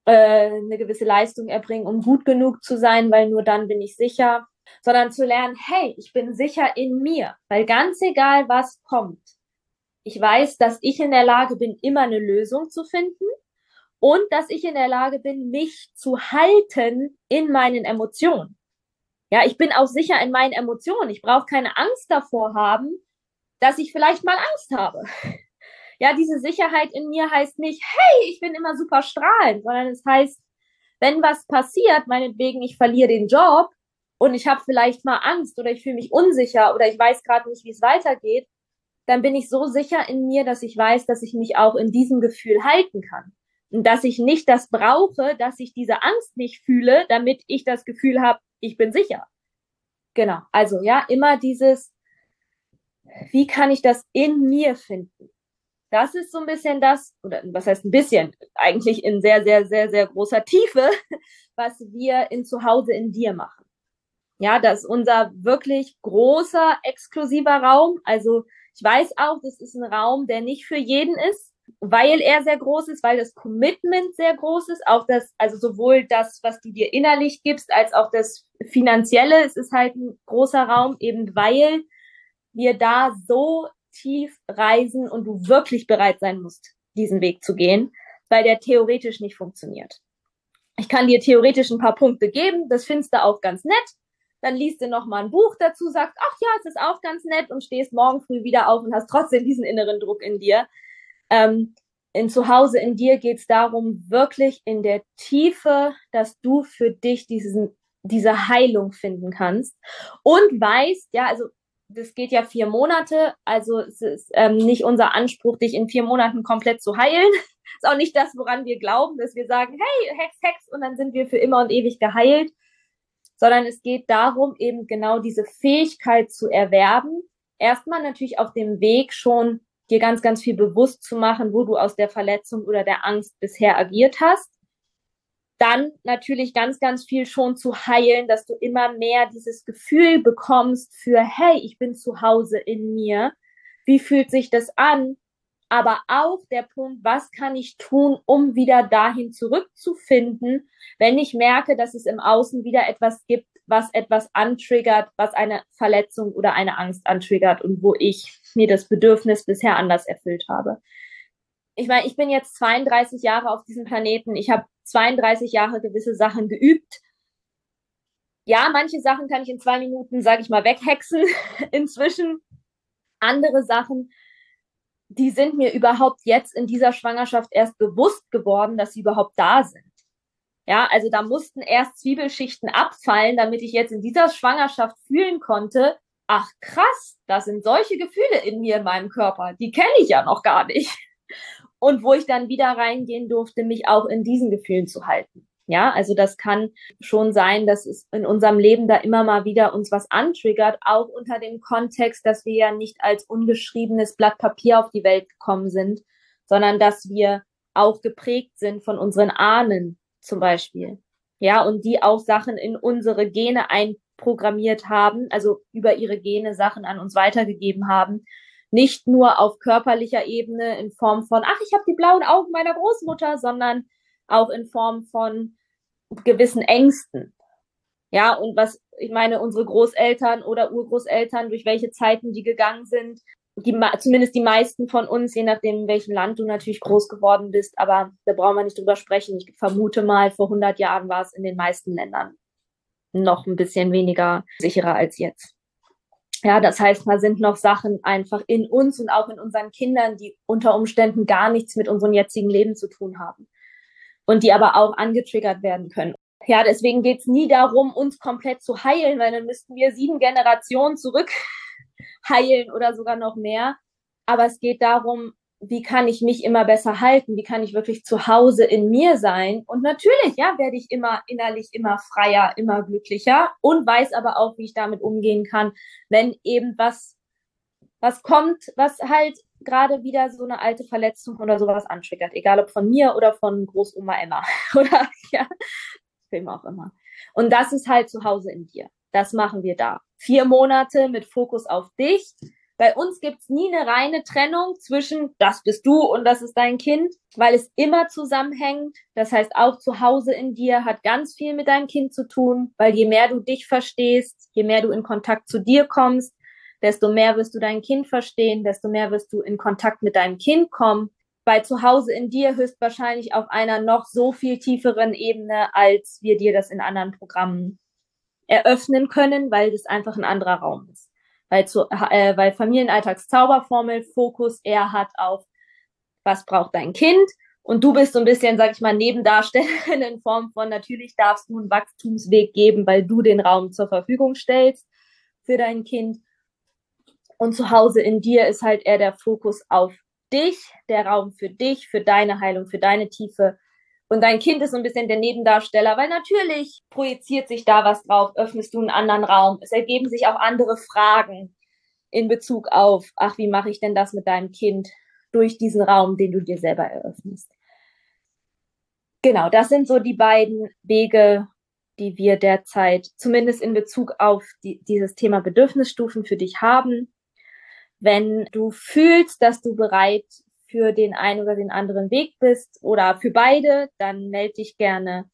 äh, eine gewisse Leistung erbringen, um gut genug zu sein, weil nur dann bin ich sicher, sondern zu lernen, hey, ich bin sicher in mir, weil ganz egal was kommt, ich weiß, dass ich in der Lage bin, immer eine Lösung zu finden und dass ich in der Lage bin, mich zu halten in meinen Emotionen. Ja, ich bin auch sicher in meinen Emotionen. Ich brauche keine Angst davor haben, dass ich vielleicht mal Angst habe. [laughs] Ja, diese Sicherheit in mir heißt nicht, hey, ich bin immer super strahlend, sondern es heißt, wenn was passiert, meinetwegen, ich verliere den Job und ich habe vielleicht mal Angst oder ich fühle mich unsicher oder ich weiß gerade nicht, wie es weitergeht, dann bin ich so sicher in mir, dass ich weiß, dass ich mich auch in diesem Gefühl halten kann. Und dass ich nicht das brauche, dass ich diese Angst nicht fühle, damit ich das Gefühl habe, ich bin sicher. Genau. Also ja, immer dieses, wie kann ich das in mir finden? Das ist so ein bisschen das, oder was heißt ein bisschen, eigentlich in sehr, sehr, sehr, sehr großer Tiefe, [laughs] was wir in Zuhause in dir machen. Ja, das ist unser wirklich großer, exklusiver Raum. Also ich weiß auch, das ist ein Raum, der nicht für jeden ist weil er sehr groß ist, weil das Commitment sehr groß ist, auch das, also sowohl das, was du dir innerlich gibst, als auch das Finanzielle. Es ist halt ein großer Raum, eben weil wir da so tief reisen und du wirklich bereit sein musst, diesen Weg zu gehen, weil der theoretisch nicht funktioniert. Ich kann dir theoretisch ein paar Punkte geben, das findest du auch ganz nett. Dann liest du noch mal ein Buch dazu, sagst, ach ja, es ist auch ganz nett und stehst morgen früh wieder auf und hast trotzdem diesen inneren Druck in dir. Ähm, in Zuhause in dir geht es darum, wirklich in der Tiefe, dass du für dich diesen, diese Heilung finden kannst und weißt, ja, also das geht ja vier Monate, also es ist ähm, nicht unser Anspruch, dich in vier Monaten komplett zu heilen. [laughs] ist auch nicht das, woran wir glauben, dass wir sagen, hey, Hex, Hex, und dann sind wir für immer und ewig geheilt, sondern es geht darum, eben genau diese Fähigkeit zu erwerben. Erstmal natürlich auf dem Weg schon dir ganz, ganz viel bewusst zu machen, wo du aus der Verletzung oder der Angst bisher agiert hast dann natürlich ganz, ganz viel schon zu heilen, dass du immer mehr dieses Gefühl bekommst für, hey, ich bin zu Hause in mir. Wie fühlt sich das an? Aber auch der Punkt, was kann ich tun, um wieder dahin zurückzufinden, wenn ich merke, dass es im Außen wieder etwas gibt, was etwas antriggert, was eine Verletzung oder eine Angst antriggert und wo ich mir das Bedürfnis bisher anders erfüllt habe. Ich meine, ich bin jetzt 32 Jahre auf diesem Planeten. Ich habe 32 Jahre gewisse Sachen geübt. Ja, manche Sachen kann ich in zwei Minuten, sage ich mal, weghexen. [laughs] Inzwischen andere Sachen, die sind mir überhaupt jetzt in dieser Schwangerschaft erst bewusst geworden, dass sie überhaupt da sind. Ja, also da mussten erst Zwiebelschichten abfallen, damit ich jetzt in dieser Schwangerschaft fühlen konnte, ach krass, da sind solche Gefühle in mir in meinem Körper, die kenne ich ja noch gar nicht und wo ich dann wieder reingehen durfte, mich auch in diesen Gefühlen zu halten. Ja, also das kann schon sein, dass es in unserem Leben da immer mal wieder uns was antriggert, auch unter dem Kontext, dass wir ja nicht als ungeschriebenes Blatt Papier auf die Welt gekommen sind, sondern dass wir auch geprägt sind von unseren Ahnen zum Beispiel. Ja, und die auch Sachen in unsere Gene einprogrammiert haben, also über ihre Gene Sachen an uns weitergegeben haben nicht nur auf körperlicher Ebene in Form von, ach, ich habe die blauen Augen meiner Großmutter, sondern auch in Form von gewissen Ängsten. Ja, und was, ich meine, unsere Großeltern oder Urgroßeltern, durch welche Zeiten die gegangen sind, die, zumindest die meisten von uns, je nachdem, in welchem Land du natürlich groß geworden bist, aber da brauchen wir nicht drüber sprechen. Ich vermute mal, vor 100 Jahren war es in den meisten Ländern noch ein bisschen weniger sicherer als jetzt. Ja, das heißt, da sind noch Sachen einfach in uns und auch in unseren Kindern, die unter Umständen gar nichts mit unserem jetzigen Leben zu tun haben und die aber auch angetriggert werden können. Ja, deswegen geht's nie darum, uns komplett zu heilen, weil dann müssten wir sieben Generationen zurück [laughs] heilen oder sogar noch mehr. Aber es geht darum, wie kann ich mich immer besser halten? Wie kann ich wirklich zu Hause in mir sein? Und natürlich, ja, werde ich immer innerlich immer freier, immer glücklicher und weiß aber auch, wie ich damit umgehen kann, wenn eben was, was kommt, was halt gerade wieder so eine alte Verletzung oder sowas antriggert. Egal ob von mir oder von Großoma Emma [laughs] oder, ja, wem auch immer. Und das ist halt zu Hause in dir. Das machen wir da. Vier Monate mit Fokus auf dich bei uns gibt's nie eine reine Trennung zwischen das bist du und das ist dein Kind, weil es immer zusammenhängt. Das heißt, auch zu Hause in dir hat ganz viel mit deinem Kind zu tun, weil je mehr du dich verstehst, je mehr du in Kontakt zu dir kommst, desto mehr wirst du dein Kind verstehen, desto mehr wirst du in Kontakt mit deinem Kind kommen. Bei zu Hause in dir höchstwahrscheinlich auf einer noch so viel tieferen Ebene, als wir dir das in anderen Programmen eröffnen können, weil das einfach ein anderer Raum ist weil, zu, äh, weil Familienalltagszauberformel Fokus eher hat auf, was braucht dein Kind? Und du bist so ein bisschen, sag ich mal, Nebendarstellerin in Form von, natürlich darfst du einen Wachstumsweg geben, weil du den Raum zur Verfügung stellst für dein Kind. Und zu Hause in dir ist halt eher der Fokus auf dich, der Raum für dich, für deine Heilung, für deine Tiefe und dein Kind ist so ein bisschen der Nebendarsteller, weil natürlich projiziert sich da was drauf, öffnest du einen anderen Raum. Es ergeben sich auch andere Fragen in Bezug auf, ach, wie mache ich denn das mit deinem Kind durch diesen Raum, den du dir selber eröffnest. Genau, das sind so die beiden Wege, die wir derzeit zumindest in Bezug auf die, dieses Thema Bedürfnisstufen für dich haben. Wenn du fühlst, dass du bereit für den einen oder den anderen Weg bist oder für beide, dann melde dich gerne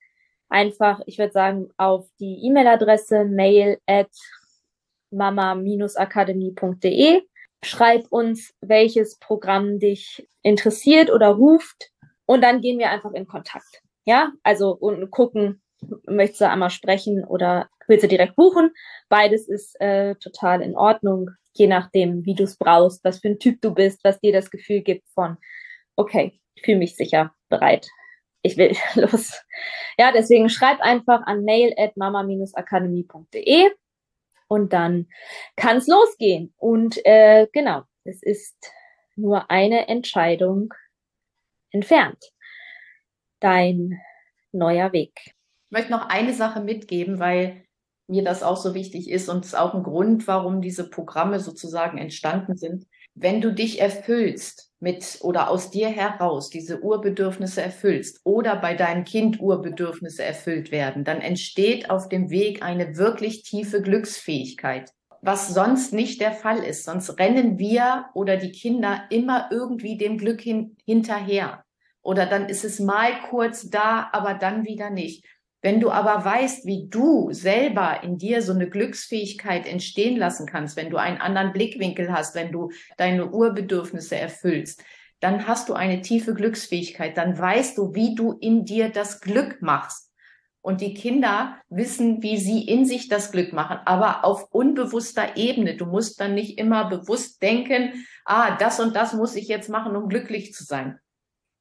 einfach, ich würde sagen, auf die E-Mail-Adresse mail at mama-akademie.de. Schreib uns, welches Programm dich interessiert oder ruft und dann gehen wir einfach in Kontakt. Ja, also und gucken, möchtest du einmal sprechen oder willst du direkt buchen? Beides ist äh, total in Ordnung je nachdem, wie du es brauchst, was für ein Typ du bist, was dir das Gefühl gibt von, okay, ich fühle mich sicher, bereit, ich will [laughs] los. Ja, deswegen schreib einfach an mail at mama-akademie.de Und dann kann es losgehen. Und äh, genau, es ist nur eine Entscheidung entfernt. Dein neuer Weg. Ich möchte noch eine Sache mitgeben, weil mir das auch so wichtig ist und es ist auch ein Grund, warum diese Programme sozusagen entstanden sind. Wenn du dich erfüllst mit oder aus dir heraus diese Urbedürfnisse erfüllst oder bei deinem Kind Urbedürfnisse erfüllt werden, dann entsteht auf dem Weg eine wirklich tiefe Glücksfähigkeit was sonst nicht der Fall ist. Sonst rennen wir oder die Kinder immer irgendwie dem Glück hin, hinterher. Oder dann ist es mal kurz da, aber dann wieder nicht. Wenn du aber weißt, wie du selber in dir so eine Glücksfähigkeit entstehen lassen kannst, wenn du einen anderen Blickwinkel hast, wenn du deine Urbedürfnisse erfüllst, dann hast du eine tiefe Glücksfähigkeit. Dann weißt du, wie du in dir das Glück machst. Und die Kinder wissen, wie sie in sich das Glück machen, aber auf unbewusster Ebene. Du musst dann nicht immer bewusst denken, ah, das und das muss ich jetzt machen, um glücklich zu sein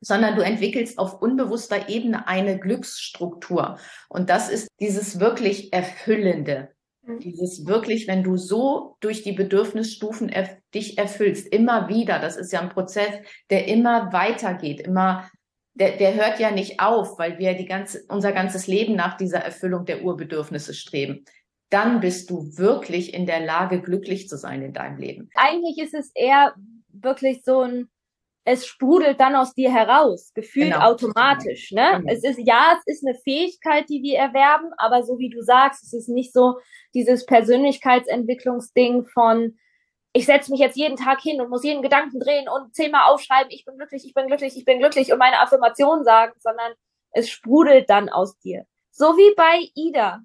sondern du entwickelst auf unbewusster Ebene eine Glücksstruktur. Und das ist dieses wirklich Erfüllende. Mhm. Dieses wirklich, wenn du so durch die Bedürfnisstufen erf dich erfüllst, immer wieder, das ist ja ein Prozess, der immer weitergeht, immer, der, der hört ja nicht auf, weil wir die ganze, unser ganzes Leben nach dieser Erfüllung der Urbedürfnisse streben. Dann bist du wirklich in der Lage, glücklich zu sein in deinem Leben. Eigentlich ist es eher wirklich so ein es sprudelt dann aus dir heraus, gefühlt genau. automatisch. Ne? Genau. Es ist, ja, es ist eine Fähigkeit, die wir erwerben, aber so wie du sagst, es ist nicht so dieses Persönlichkeitsentwicklungsding von, ich setze mich jetzt jeden Tag hin und muss jeden Gedanken drehen und zehnmal aufschreiben, ich bin glücklich, ich bin glücklich, ich bin glücklich und meine Affirmation sagen, sondern es sprudelt dann aus dir. So wie bei Ida.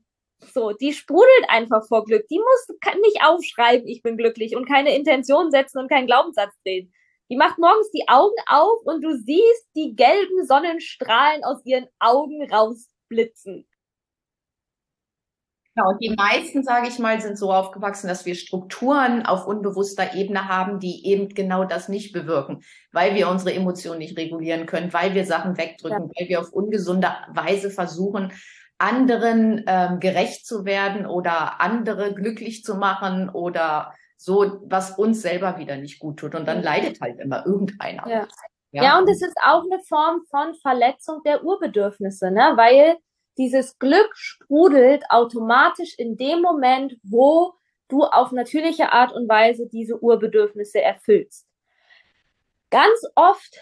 So, die sprudelt einfach vor Glück. Die muss kann nicht aufschreiben, ich bin glücklich und keine Intention setzen und keinen Glaubenssatz drehen. Die macht morgens die Augen auf und du siehst die gelben Sonnenstrahlen aus ihren Augen rausblitzen. Ja, und die meisten, sage ich mal, sind so aufgewachsen, dass wir Strukturen auf unbewusster Ebene haben, die eben genau das nicht bewirken, weil wir unsere Emotionen nicht regulieren können, weil wir Sachen wegdrücken, ja. weil wir auf ungesunde Weise versuchen, anderen ähm, gerecht zu werden oder andere glücklich zu machen oder so, was uns selber wieder nicht gut tut. Und dann leidet halt immer irgendeiner. Ja. Ja. ja, und es ist auch eine Form von Verletzung der Urbedürfnisse, ne? weil dieses Glück sprudelt automatisch in dem Moment, wo du auf natürliche Art und Weise diese Urbedürfnisse erfüllst. Ganz oft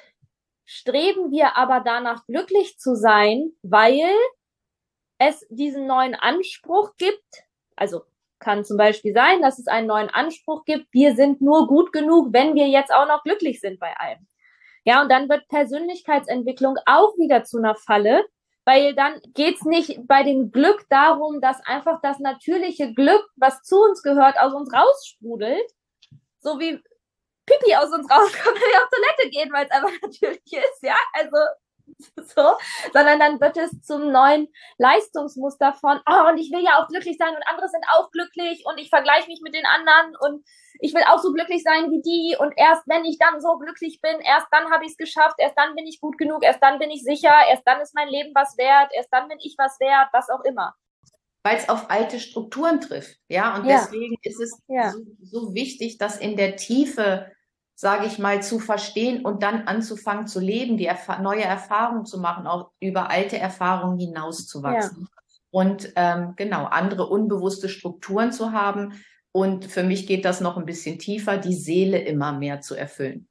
streben wir aber danach glücklich zu sein, weil es diesen neuen Anspruch gibt, also kann zum Beispiel sein, dass es einen neuen Anspruch gibt. Wir sind nur gut genug, wenn wir jetzt auch noch glücklich sind bei allem. Ja, und dann wird Persönlichkeitsentwicklung auch wieder zu einer Falle, weil dann geht's nicht bei dem Glück darum, dass einfach das natürliche Glück, was zu uns gehört, aus uns raussprudelt. So wie Pipi aus uns rauskommt, wenn wir auf Toilette gehen, weil es einfach [laughs] natürlich ist, ja. Also [laughs] so, sondern dann wird es zum neuen Leistungsmuster von, oh, und ich will ja auch glücklich sein und andere sind auch glücklich und ich vergleiche mich mit den anderen und ich will auch so glücklich sein wie die und erst wenn ich dann so glücklich bin, erst dann habe ich es geschafft, erst dann bin ich gut genug, erst dann bin ich sicher, erst dann ist mein Leben was wert, erst dann bin ich was wert, was auch immer. Weil es auf alte Strukturen trifft, ja, und ja. deswegen ist es ja. so, so wichtig, dass in der Tiefe sage ich mal, zu verstehen und dann anzufangen zu leben, die Erf neue Erfahrungen zu machen, auch über alte Erfahrungen hinauszuwachsen. Ja. Und ähm, genau, andere unbewusste Strukturen zu haben. Und für mich geht das noch ein bisschen tiefer, die Seele immer mehr zu erfüllen.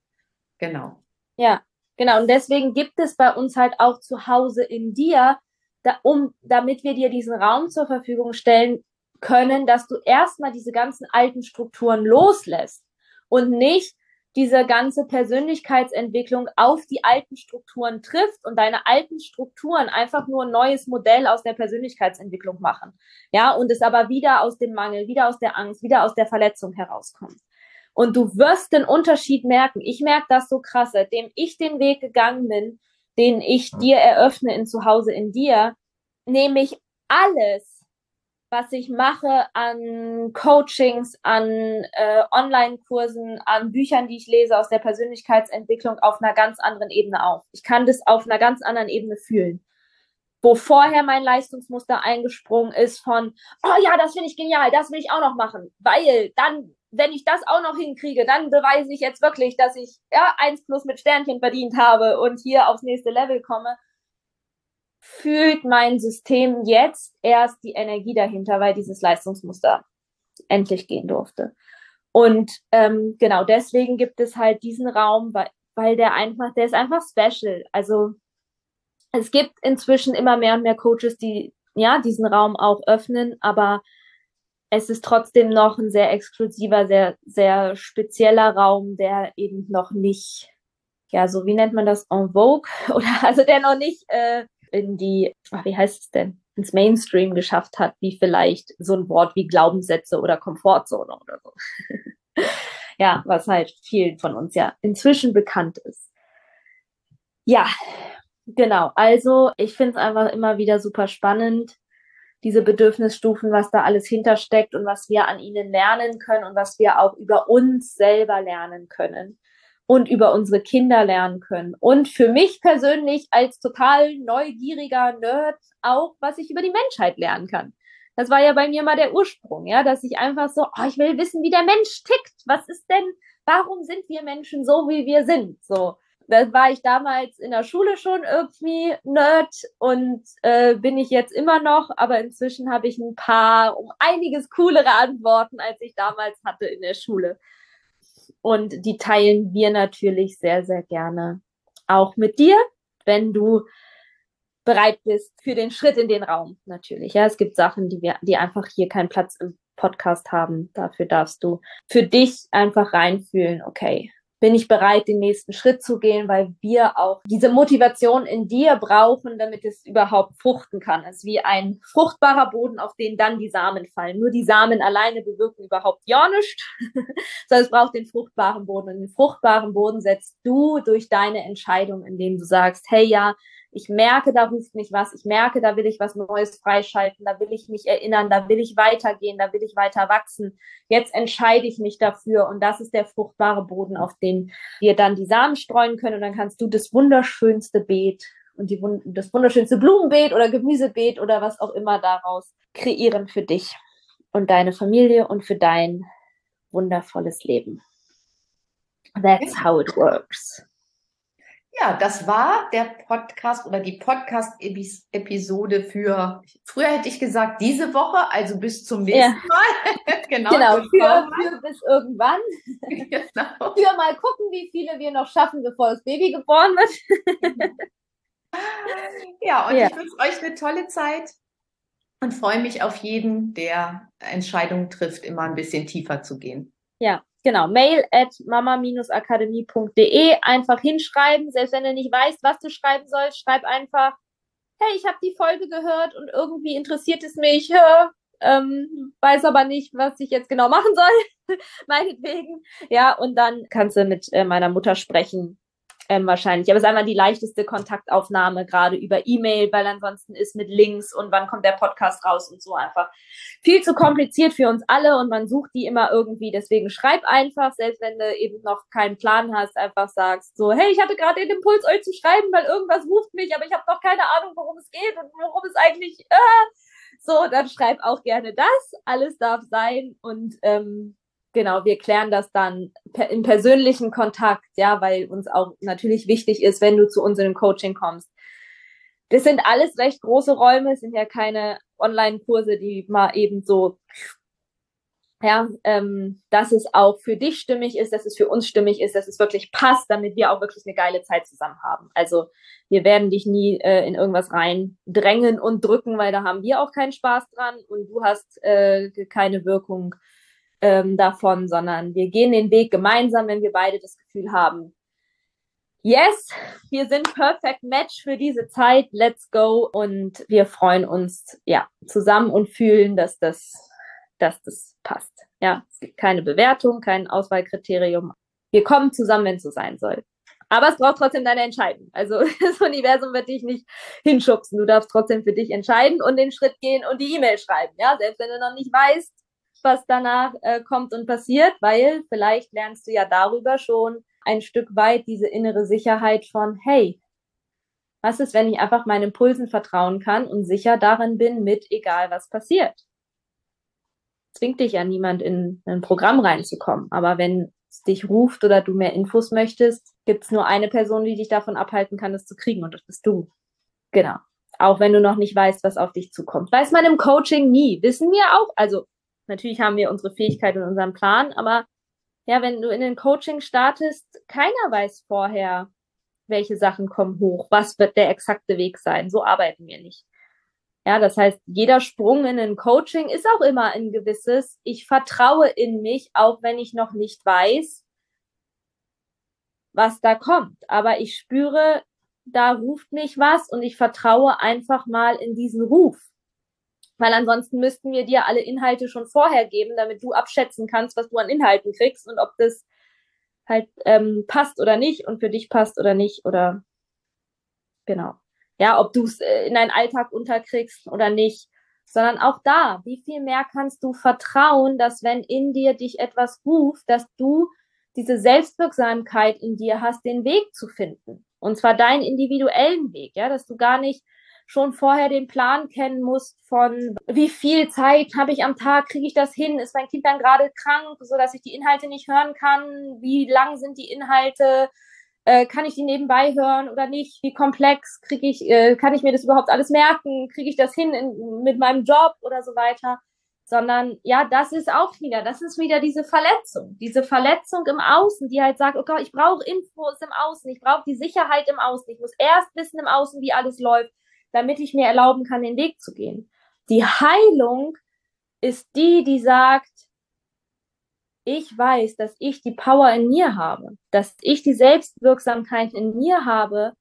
Genau. Ja, genau. Und deswegen gibt es bei uns halt auch zu Hause in dir, da, um, damit wir dir diesen Raum zur Verfügung stellen können, dass du erstmal diese ganzen alten Strukturen loslässt und nicht diese ganze Persönlichkeitsentwicklung auf die alten Strukturen trifft und deine alten Strukturen einfach nur ein neues Modell aus der Persönlichkeitsentwicklung machen. Ja, und es aber wieder aus dem Mangel, wieder aus der Angst, wieder aus der Verletzung herauskommt. Und du wirst den Unterschied merken. Ich merke das so krass, seitdem ich den Weg gegangen bin, den ich dir eröffne in Zuhause in dir, nehme ich alles was ich mache an Coachings, an äh, Online-Kursen, an Büchern, die ich lese aus der Persönlichkeitsentwicklung auf einer ganz anderen Ebene auf. Ich kann das auf einer ganz anderen Ebene fühlen. wo vorher mein Leistungsmuster eingesprungen ist von, oh ja, das finde ich genial, das will ich auch noch machen, weil dann, wenn ich das auch noch hinkriege, dann beweise ich jetzt wirklich, dass ich ja eins plus mit Sternchen verdient habe und hier aufs nächste Level komme, fühlt mein System jetzt erst die Energie dahinter, weil dieses Leistungsmuster endlich gehen durfte. Und ähm, genau deswegen gibt es halt diesen Raum, weil, weil der einfach, der ist einfach special. Also es gibt inzwischen immer mehr und mehr Coaches, die ja diesen Raum auch öffnen, aber es ist trotzdem noch ein sehr exklusiver, sehr, sehr spezieller Raum, der eben noch nicht, ja, so wie nennt man das, en vogue [laughs] oder also der noch nicht äh, in die, ach, wie heißt es denn, ins Mainstream geschafft hat, wie vielleicht so ein Wort wie Glaubenssätze oder Komfortzone oder so. [laughs] ja, was halt vielen von uns ja inzwischen bekannt ist. Ja, genau. Also ich finde es einfach immer wieder super spannend, diese Bedürfnisstufen, was da alles hintersteckt und was wir an ihnen lernen können und was wir auch über uns selber lernen können und über unsere Kinder lernen können. Und für mich persönlich als total neugieriger Nerd auch, was ich über die Menschheit lernen kann. Das war ja bei mir mal der Ursprung, ja, dass ich einfach so, oh, ich will wissen, wie der Mensch tickt. Was ist denn, warum sind wir Menschen so, wie wir sind? So, da war ich damals in der Schule schon irgendwie Nerd und äh, bin ich jetzt immer noch, aber inzwischen habe ich ein paar um einiges coolere Antworten, als ich damals hatte in der Schule. Und die teilen wir natürlich sehr, sehr gerne auch mit dir, wenn du bereit bist für den Schritt in den Raum natürlich. Ja, es gibt Sachen, die wir, die einfach hier keinen Platz im Podcast haben. Dafür darfst du für dich einfach reinfühlen, okay, bin ich bereit, den nächsten Schritt zu gehen, weil wir auch diese Motivation in dir brauchen, damit es überhaupt fruchten kann. Es ist wie ein fruchtbarer Boden, auf den dann die Samen fallen. Nur die Samen alleine bewirken überhaupt ja nichts, [laughs] sondern es braucht den fruchtbaren Boden. Und den fruchtbaren Boden setzt du durch deine Entscheidung, indem du sagst, hey ja, ich merke, da ruft mich was, ich merke, da will ich was Neues freischalten, da will ich mich erinnern, da will ich weitergehen, da will ich weiter wachsen. Jetzt entscheide ich mich dafür. Und das ist der fruchtbare Boden, auf den wir dann die Samen streuen können. Und dann kannst du das wunderschönste Beet und die, das wunderschönste Blumenbeet oder Gemüsebeet oder was auch immer daraus kreieren für dich und deine Familie und für dein wundervolles Leben. That's how it works. Ja, das war der Podcast oder die Podcast-Episode für, früher hätte ich gesagt, diese Woche, also bis zum nächsten ja. Mal. [laughs] genau, genau für, für, bis irgendwann. [laughs] genau. Für mal gucken, wie viele wir noch schaffen, bevor das Baby geboren wird. [laughs] ja, und ja. ich wünsche euch eine tolle Zeit und freue mich auf jeden, der Entscheidungen trifft, immer ein bisschen tiefer zu gehen. Ja, genau, mail at mama-akademie.de einfach hinschreiben. Selbst wenn du nicht weißt, was du schreiben sollst, schreib einfach, hey, ich habe die Folge gehört und irgendwie interessiert es mich, ja, ähm, weiß aber nicht, was ich jetzt genau machen soll, [laughs] meinetwegen. Ja, und dann kannst du mit äh, meiner Mutter sprechen, ähm, wahrscheinlich. Aber es ist einfach die leichteste Kontaktaufnahme, gerade über E-Mail, weil ansonsten ist mit Links und wann kommt der Podcast raus und so einfach viel zu kompliziert für uns alle und man sucht die immer irgendwie. Deswegen schreib einfach, selbst wenn du eben noch keinen Plan hast, einfach sagst so, hey, ich hatte gerade den Impuls, euch zu schreiben, weil irgendwas ruft mich, aber ich habe noch keine Ahnung, worum es geht und worum es eigentlich. Äh, so, dann schreib auch gerne das. Alles darf sein und ähm, genau, wir klären das dann im persönlichen Kontakt, ja, weil uns auch natürlich wichtig ist, wenn du zu unserem Coaching kommst. Das sind alles recht große Räume, es sind ja keine Online-Kurse, die mal eben so, ja, ähm, dass es auch für dich stimmig ist, dass es für uns stimmig ist, dass es wirklich passt, damit wir auch wirklich eine geile Zeit zusammen haben. Also wir werden dich nie äh, in irgendwas reindrängen und drücken, weil da haben wir auch keinen Spaß dran und du hast äh, keine Wirkung ähm, davon, sondern wir gehen den Weg gemeinsam, wenn wir beide das Gefühl haben, yes, wir sind perfect match für diese Zeit, let's go und wir freuen uns ja zusammen und fühlen, dass das, dass das passt. Ja, es gibt keine Bewertung, kein Auswahlkriterium. Wir kommen zusammen, wenn es so sein soll. Aber es braucht trotzdem deine Entscheidung. Also [laughs] das Universum wird dich nicht hinschubsen. Du darfst trotzdem für dich entscheiden und den Schritt gehen und die E-Mail schreiben. Ja, selbst wenn du noch nicht weißt, was danach äh, kommt und passiert, weil vielleicht lernst du ja darüber schon ein Stück weit diese innere Sicherheit von, hey, Was ist, wenn ich einfach meinen Impulsen vertrauen kann und sicher darin bin, mit egal was passiert? Zwingt dich ja niemand in ein Programm reinzukommen. Aber wenn es dich ruft oder du mehr Infos möchtest, gibt es nur eine Person, die dich davon abhalten kann, das zu kriegen und das bist du. Genau. Auch wenn du noch nicht weißt, was auf dich zukommt. Weiß man im Coaching nie. Wissen wir auch. Also natürlich haben wir unsere Fähigkeit und unseren Plan, aber ja, wenn du in den Coaching startest, keiner weiß vorher, welche Sachen kommen hoch, was wird der exakte Weg sein. So arbeiten wir nicht. Ja, das heißt, jeder Sprung in ein Coaching ist auch immer ein gewisses, ich vertraue in mich, auch wenn ich noch nicht weiß, was da kommt. Aber ich spüre, da ruft mich was und ich vertraue einfach mal in diesen Ruf. Weil ansonsten müssten wir dir alle Inhalte schon vorher geben, damit du abschätzen kannst, was du an Inhalten kriegst und ob das halt ähm, passt oder nicht und für dich passt oder nicht oder genau. Ja, ob du es äh, in deinen Alltag unterkriegst oder nicht, sondern auch da, wie viel mehr kannst du vertrauen, dass wenn in dir dich etwas ruft, dass du diese Selbstwirksamkeit in dir hast, den Weg zu finden. Und zwar deinen individuellen Weg, ja, dass du gar nicht schon vorher den Plan kennen musst von wie viel Zeit habe ich am Tag, kriege ich das hin, ist mein Kind dann gerade krank, so dass ich die Inhalte nicht hören kann, wie lang sind die Inhalte, äh, kann ich die nebenbei hören oder nicht, wie komplex kriege ich, äh, kann ich mir das überhaupt alles merken, kriege ich das hin in, mit meinem Job oder so weiter? Sondern ja, das ist auch wieder, das ist wieder diese Verletzung, diese Verletzung im Außen, die halt sagt, okay, oh ich brauche Infos im Außen, ich brauche die Sicherheit im Außen, ich muss erst wissen im Außen, wie alles läuft, damit ich mir erlauben kann, den Weg zu gehen. Die Heilung ist die, die sagt, ich weiß, dass ich die Power in mir habe, dass ich die Selbstwirksamkeit in mir habe,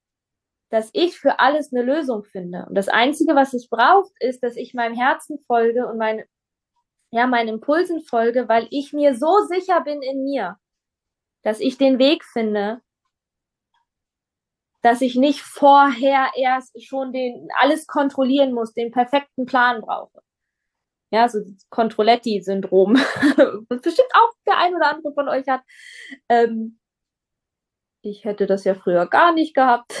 dass ich für alles eine Lösung finde. Und das Einzige, was es braucht, ist, dass ich meinem Herzen folge und mein, ja, meinen Impulsen folge, weil ich mir so sicher bin in mir, dass ich den Weg finde, dass ich nicht vorher erst schon den alles kontrollieren muss, den perfekten Plan brauche. Ja, so Controletti-Syndrom, [laughs] bestimmt auch der ein oder andere von euch hat. Ähm, ich hätte das ja früher gar nicht gehabt.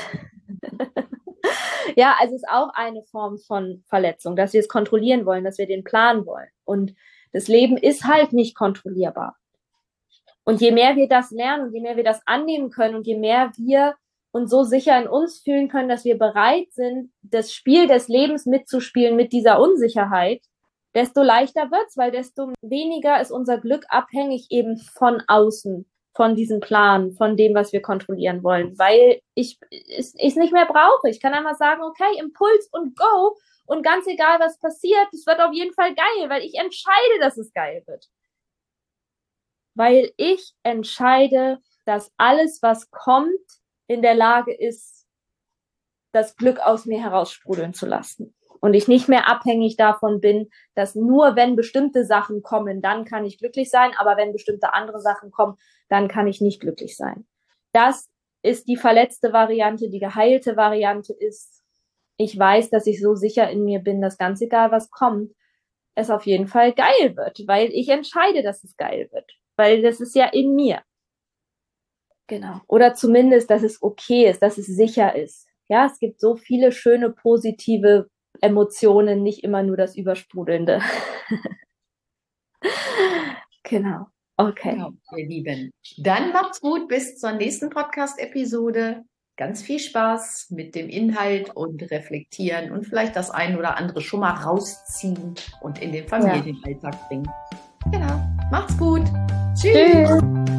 [laughs] ja, also ist auch eine Form von Verletzung, dass wir es kontrollieren wollen, dass wir den Plan wollen. Und das Leben ist halt nicht kontrollierbar. Und je mehr wir das lernen und je mehr wir das annehmen können und je mehr wir und so sicher in uns fühlen können, dass wir bereit sind, das Spiel des Lebens mitzuspielen mit dieser Unsicherheit, desto leichter wird's, weil desto weniger ist unser Glück abhängig eben von außen, von diesem Plan, von dem, was wir kontrollieren wollen, weil ich es nicht mehr brauche. Ich kann einmal sagen, okay, Impuls und Go und ganz egal, was passiert, es wird auf jeden Fall geil, weil ich entscheide, dass es geil wird. Weil ich entscheide, dass alles, was kommt, in der Lage ist, das Glück aus mir heraussprudeln zu lassen. Und ich nicht mehr abhängig davon bin, dass nur wenn bestimmte Sachen kommen, dann kann ich glücklich sein, aber wenn bestimmte andere Sachen kommen, dann kann ich nicht glücklich sein. Das ist die verletzte Variante. Die geheilte Variante ist, ich weiß, dass ich so sicher in mir bin, dass ganz egal was kommt, es auf jeden Fall geil wird, weil ich entscheide, dass es geil wird, weil das ist ja in mir. Genau. Oder zumindest, dass es okay ist, dass es sicher ist. Ja, es gibt so viele schöne, positive Emotionen, nicht immer nur das Übersprudelnde. [laughs] genau. Okay. Genau, ihr Lieben. Dann macht's gut. Bis zur nächsten Podcast-Episode. Ganz viel Spaß mit dem Inhalt und reflektieren und vielleicht das ein oder andere schon mal rausziehen und in den Familienalltag ja. bringen. Genau. Macht's gut. Tschüss. Tschüss.